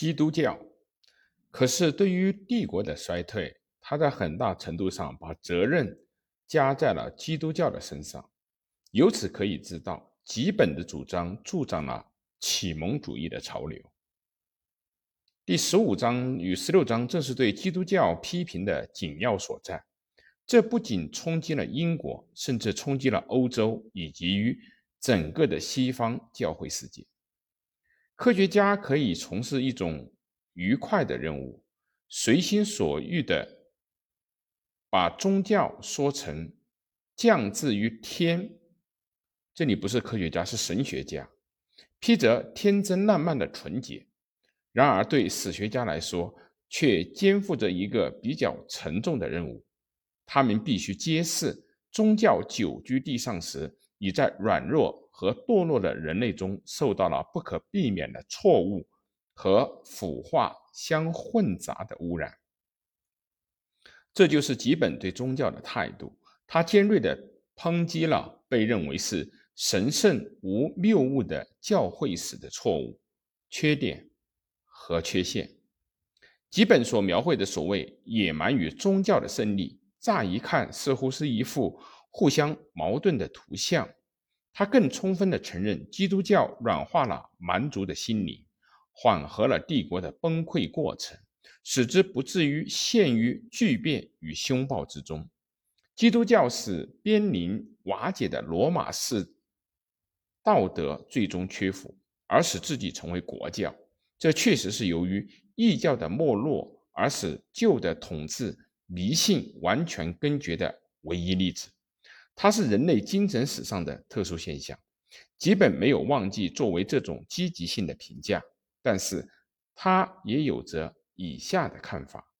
基督教。可是，对于帝国的衰退，他在很大程度上把责任加在了基督教的身上。由此可以知道，吉本的主张助长了启蒙主义的潮流。第十五章与十六章正是对基督教批评的紧要所在。这不仅冲击了英国，甚至冲击了欧洲以及于整个的西方教会世界。科学家可以从事一种愉快的任务，随心所欲的把宗教说成降至于天。这里不是科学家，是神学家，披着天真烂漫的纯洁。然而，对史学家来说，却肩负着一个比较沉重的任务。他们必须揭示宗教久居地上时，已在软弱和堕落的人类中受到了不可避免的错误和腐化相混杂的污染。这就是吉本对宗教的态度。他尖锐地抨击了被认为是神圣无谬误的教会史的错误、缺点。和缺陷，吉本所描绘的所谓野蛮与宗教的胜利，乍一看似乎是一幅互相矛盾的图像。他更充分地承认基督教软化了蛮族的心灵，缓和了帝国的崩溃过程，使之不至于陷于巨变与凶暴之中。基督教使濒临瓦解的罗马式道德最终屈服，而使自己成为国教。这确实是由于异教的没落而使旧的统治迷信完全根绝的唯一例子，它是人类精神史上的特殊现象。基本没有忘记作为这种积极性的评价，但是他也有着以下的看法：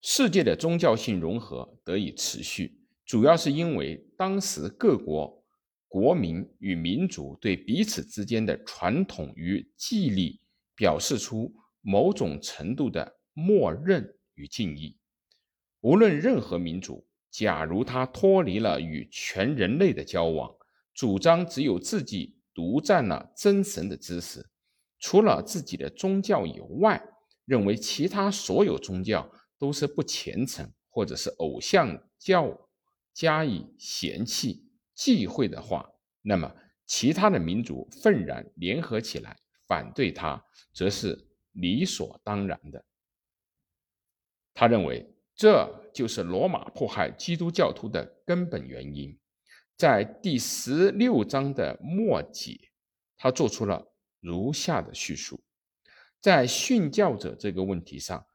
世界的宗教性融合得以持续，主要是因为当时各国。国民与民族对彼此之间的传统与纪律表示出某种程度的默认与敬意。无论任何民族，假如他脱离了与全人类的交往，主张只有自己独占了真神的知识，除了自己的宗教以外，认为其他所有宗教都是不虔诚，或者是偶像教加以嫌弃。忌讳的话，那么其他的民族愤然联合起来反对他，则是理所当然的。他认为这就是罗马迫害基督教徒的根本原因。在第十六章的末节，他做出了如下的叙述：在殉教者这个问题上，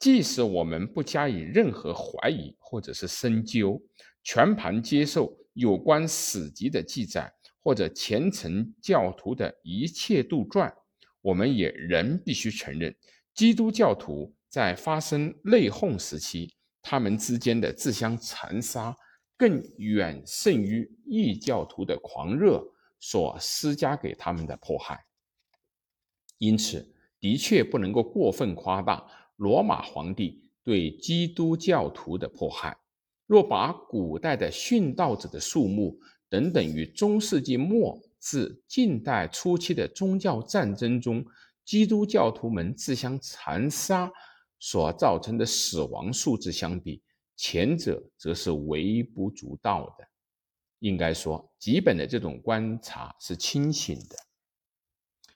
即使我们不加以任何怀疑或者是深究，全盘接受。有关史籍的记载，或者虔诚教徒的一切杜撰，我们也仍必须承认，基督教徒在发生内讧时期，他们之间的自相残杀，更远胜于异教徒的狂热所施加给他们的迫害。因此，的确不能够过分夸大罗马皇帝对基督教徒的迫害。若把古代的殉道者的数目等等与中世纪末至近代初期的宗教战争中基督教徒们自相残杀所造成的死亡数字相比，前者则是微不足道的。应该说，基本的这种观察是清醒的。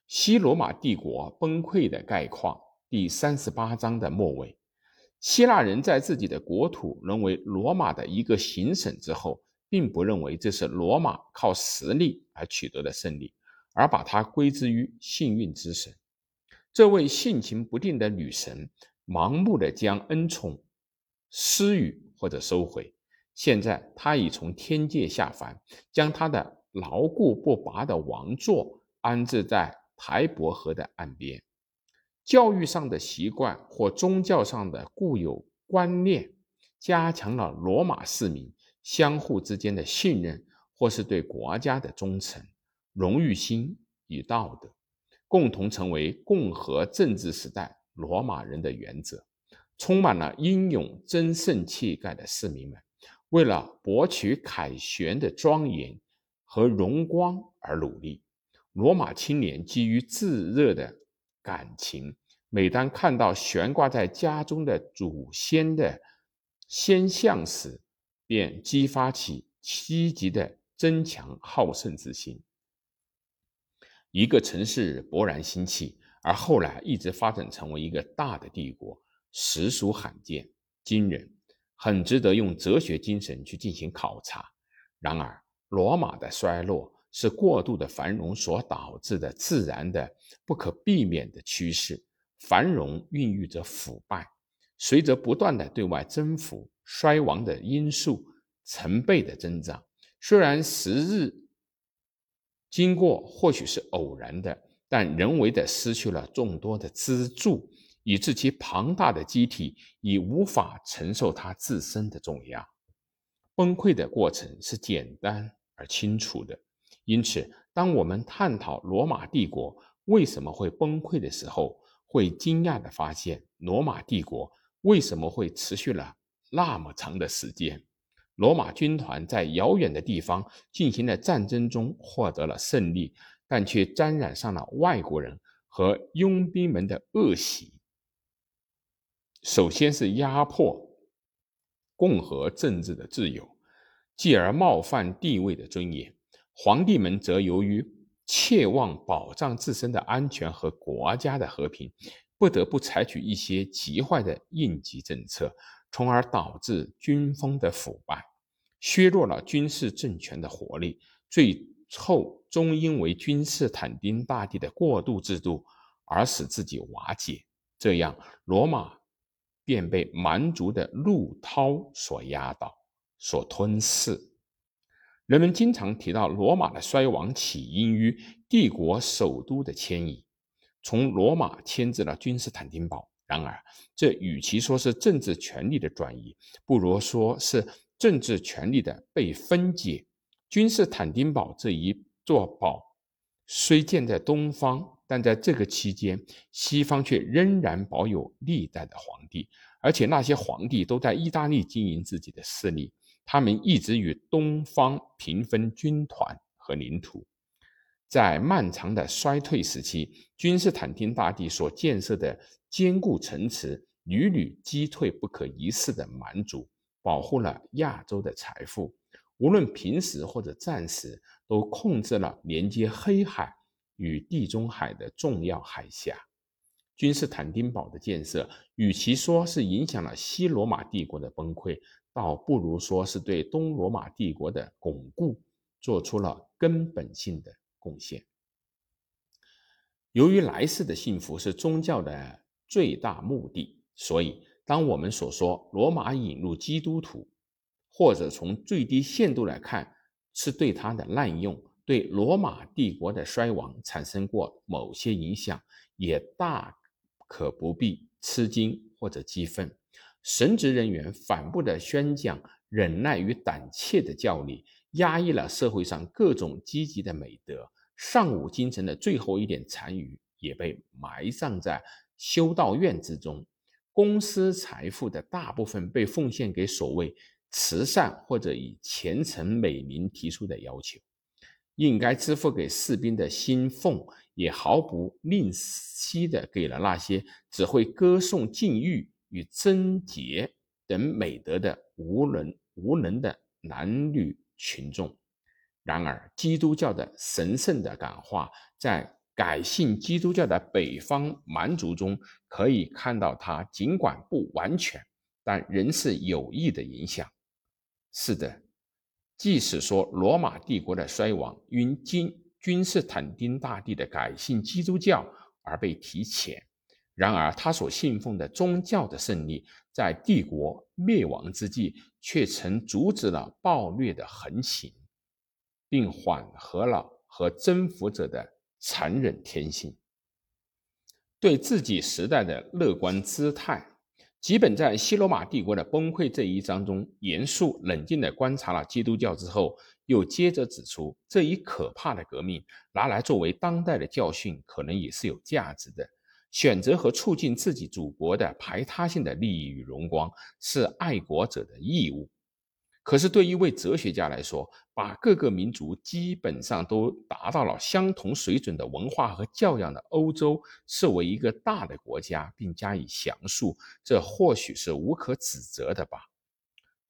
西罗马帝国崩溃的概况，第三十八章的末尾。希腊人在自己的国土沦为罗马的一个行省之后，并不认为这是罗马靠实力而取得的胜利，而把它归之于幸运之神。这位性情不定的女神，盲目的将恩宠施予或者收回。现在，他已从天界下凡，将他的牢固不拔的王座安置在台伯河的岸边。教育上的习惯或宗教上的固有观念，加强了罗马市民相互之间的信任，或是对国家的忠诚、荣誉心与道德，共同成为共和政治时代罗马人的原则。充满了英勇争胜气概的市民们，为了博取凯旋的庄严和荣光而努力。罗马青年基于炙热的。感情。每当看到悬挂在家中的祖先的先像时，便激发起积极的增强好胜之心。一个城市勃然兴起，而后来一直发展成为一个大的帝国，实属罕见惊人，很值得用哲学精神去进行考察。然而，罗马的衰落是过度的繁荣所导致的自然的、不可避免的趋势。繁荣孕育着腐败，随着不断的对外征服，衰亡的因素成倍的增长。虽然时日经过或许是偶然的，但人为的失去了众多的支柱，以致其庞大的机体已无法承受它自身的重压。崩溃的过程是简单而清楚的。因此，当我们探讨罗马帝国为什么会崩溃的时候，会惊讶地发现，罗马帝国为什么会持续了那么长的时间？罗马军团在遥远的地方进行的战争中获得了胜利，但却沾染上了外国人和佣兵们的恶习。首先是压迫共和政治的自由，继而冒犯地位的尊严。皇帝们则由于切望保障自身的安全和国家的和平，不得不采取一些极坏的应急政策，从而导致军风的腐败，削弱了军事政权的活力。最后，终因为君士坦丁大帝的过渡制度而使自己瓦解。这样，罗马便被蛮族的怒涛所压倒、所吞噬。人们经常提到罗马的衰亡起因于帝国首都的迁移，从罗马迁至了君士坦丁堡。然而，这与其说是政治权力的转移，不如说是政治权力的被分解。君士坦丁堡这一座堡虽建在东方，但在这个期间，西方却仍然保有历代的皇帝，而且那些皇帝都在意大利经营自己的势力。他们一直与东方平分军团和领土，在漫长的衰退时期，君士坦丁大帝所建设的坚固城池屡屡击退不可一世的蛮族，保护了亚洲的财富。无论平时或者战时，都控制了连接黑海与地中海的重要海峡。君士坦丁堡的建设，与其说是影响了西罗马帝国的崩溃，倒不如说是对东罗马帝国的巩固做出了根本性的贡献。由于来世的幸福是宗教的最大目的，所以当我们所说罗马引入基督徒，或者从最低限度来看是对他的滥用，对罗马帝国的衰亡产生过某些影响，也大可不必吃惊或者激愤。神职人员反复的宣讲忍耐与胆怯的教理，压抑了社会上各种积极的美德。尚武精神的最后一点残余也被埋葬在修道院之中。公司财富的大部分被奉献给所谓慈善或者以虔诚美名提出的要求。应该支付给士兵的薪俸，也毫不吝惜的给了那些只会歌颂禁欲。与贞洁等美德的无能无能的男女群众。然而，基督教的神圣的感化，在改信基督教的北方蛮族中可以看到，它尽管不完全，但仍是有益的影响。是的，即使说罗马帝国的衰亡因君君士坦丁大帝的改信基督教而被提前。然而，他所信奉的宗教的胜利，在帝国灭亡之际，却曾阻止了暴虐的横行，并缓和了和征服者的残忍天性。对自己时代的乐观姿态，吉本在西罗马帝国的崩溃这一章中，严肃冷静地观察了基督教之后，又接着指出，这一可怕的革命拿来作为当代的教训，可能也是有价值的。选择和促进自己祖国的排他性的利益与荣光，是爱国者的义务。可是对一位哲学家来说，把各个民族基本上都达到了相同水准的文化和教养的欧洲视为一个大的国家，并加以详述，这或许是无可指责的吧。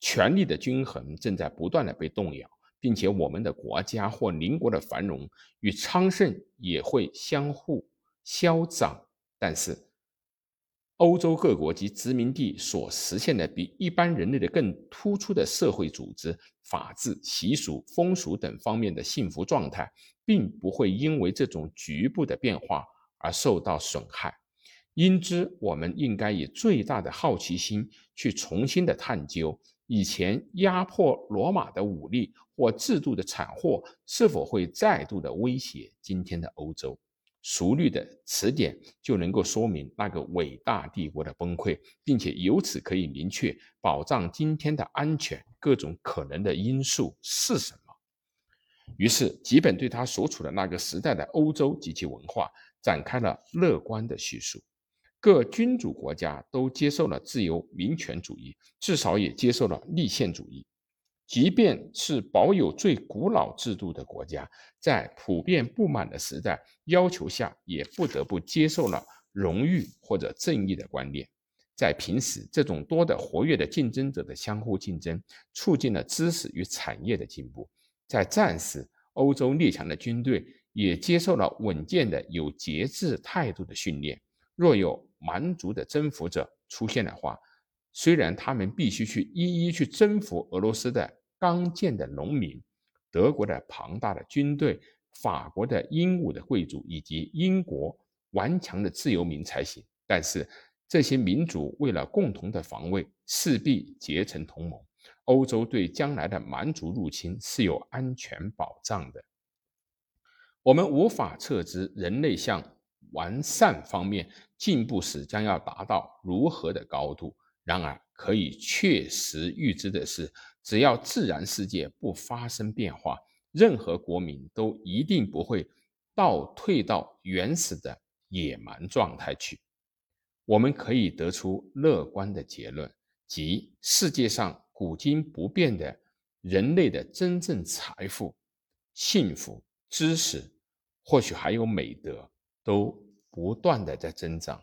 权力的均衡正在不断的被动摇，并且我们的国家或邻国的繁荣与昌盛也会相互消长。但是，欧洲各国及殖民地所实现的比一般人类的更突出的社会组织、法治、习俗、风俗等方面的幸福状态，并不会因为这种局部的变化而受到损害。因之，我们应该以最大的好奇心去重新的探究，以前压迫罗马的武力或制度的惨祸，是否会再度的威胁今天的欧洲。熟虑的词典就能够说明那个伟大帝国的崩溃，并且由此可以明确保障今天的安全各种可能的因素是什么。于是，吉本对他所处的那个时代的欧洲及其文化展开了乐观的叙述。各君主国家都接受了自由民权主义，至少也接受了立宪主义。即便是保有最古老制度的国家，在普遍不满的时代要求下，也不得不接受了荣誉或者正义的观念。在平时，这种多的活跃的竞争者的相互竞争，促进了知识与产业的进步。在战时，欧洲列强的军队也接受了稳健的、有节制态度的训练。若有蛮族的征服者出现的话，虽然他们必须去一一去征服俄罗斯的刚健的农民、德国的庞大的军队、法国的英武的贵族以及英国顽强的自由民才行，但是这些民族为了共同的防卫，势必结成同盟。欧洲对将来的蛮族入侵是有安全保障的。我们无法测知人类向完善方面进步时将要达到如何的高度。然而，可以确实预知的是，只要自然世界不发生变化，任何国民都一定不会倒退到原始的野蛮状态去。我们可以得出乐观的结论，即世界上古今不变的人类的真正财富、幸福、知识，或许还有美德，都不断的在增长。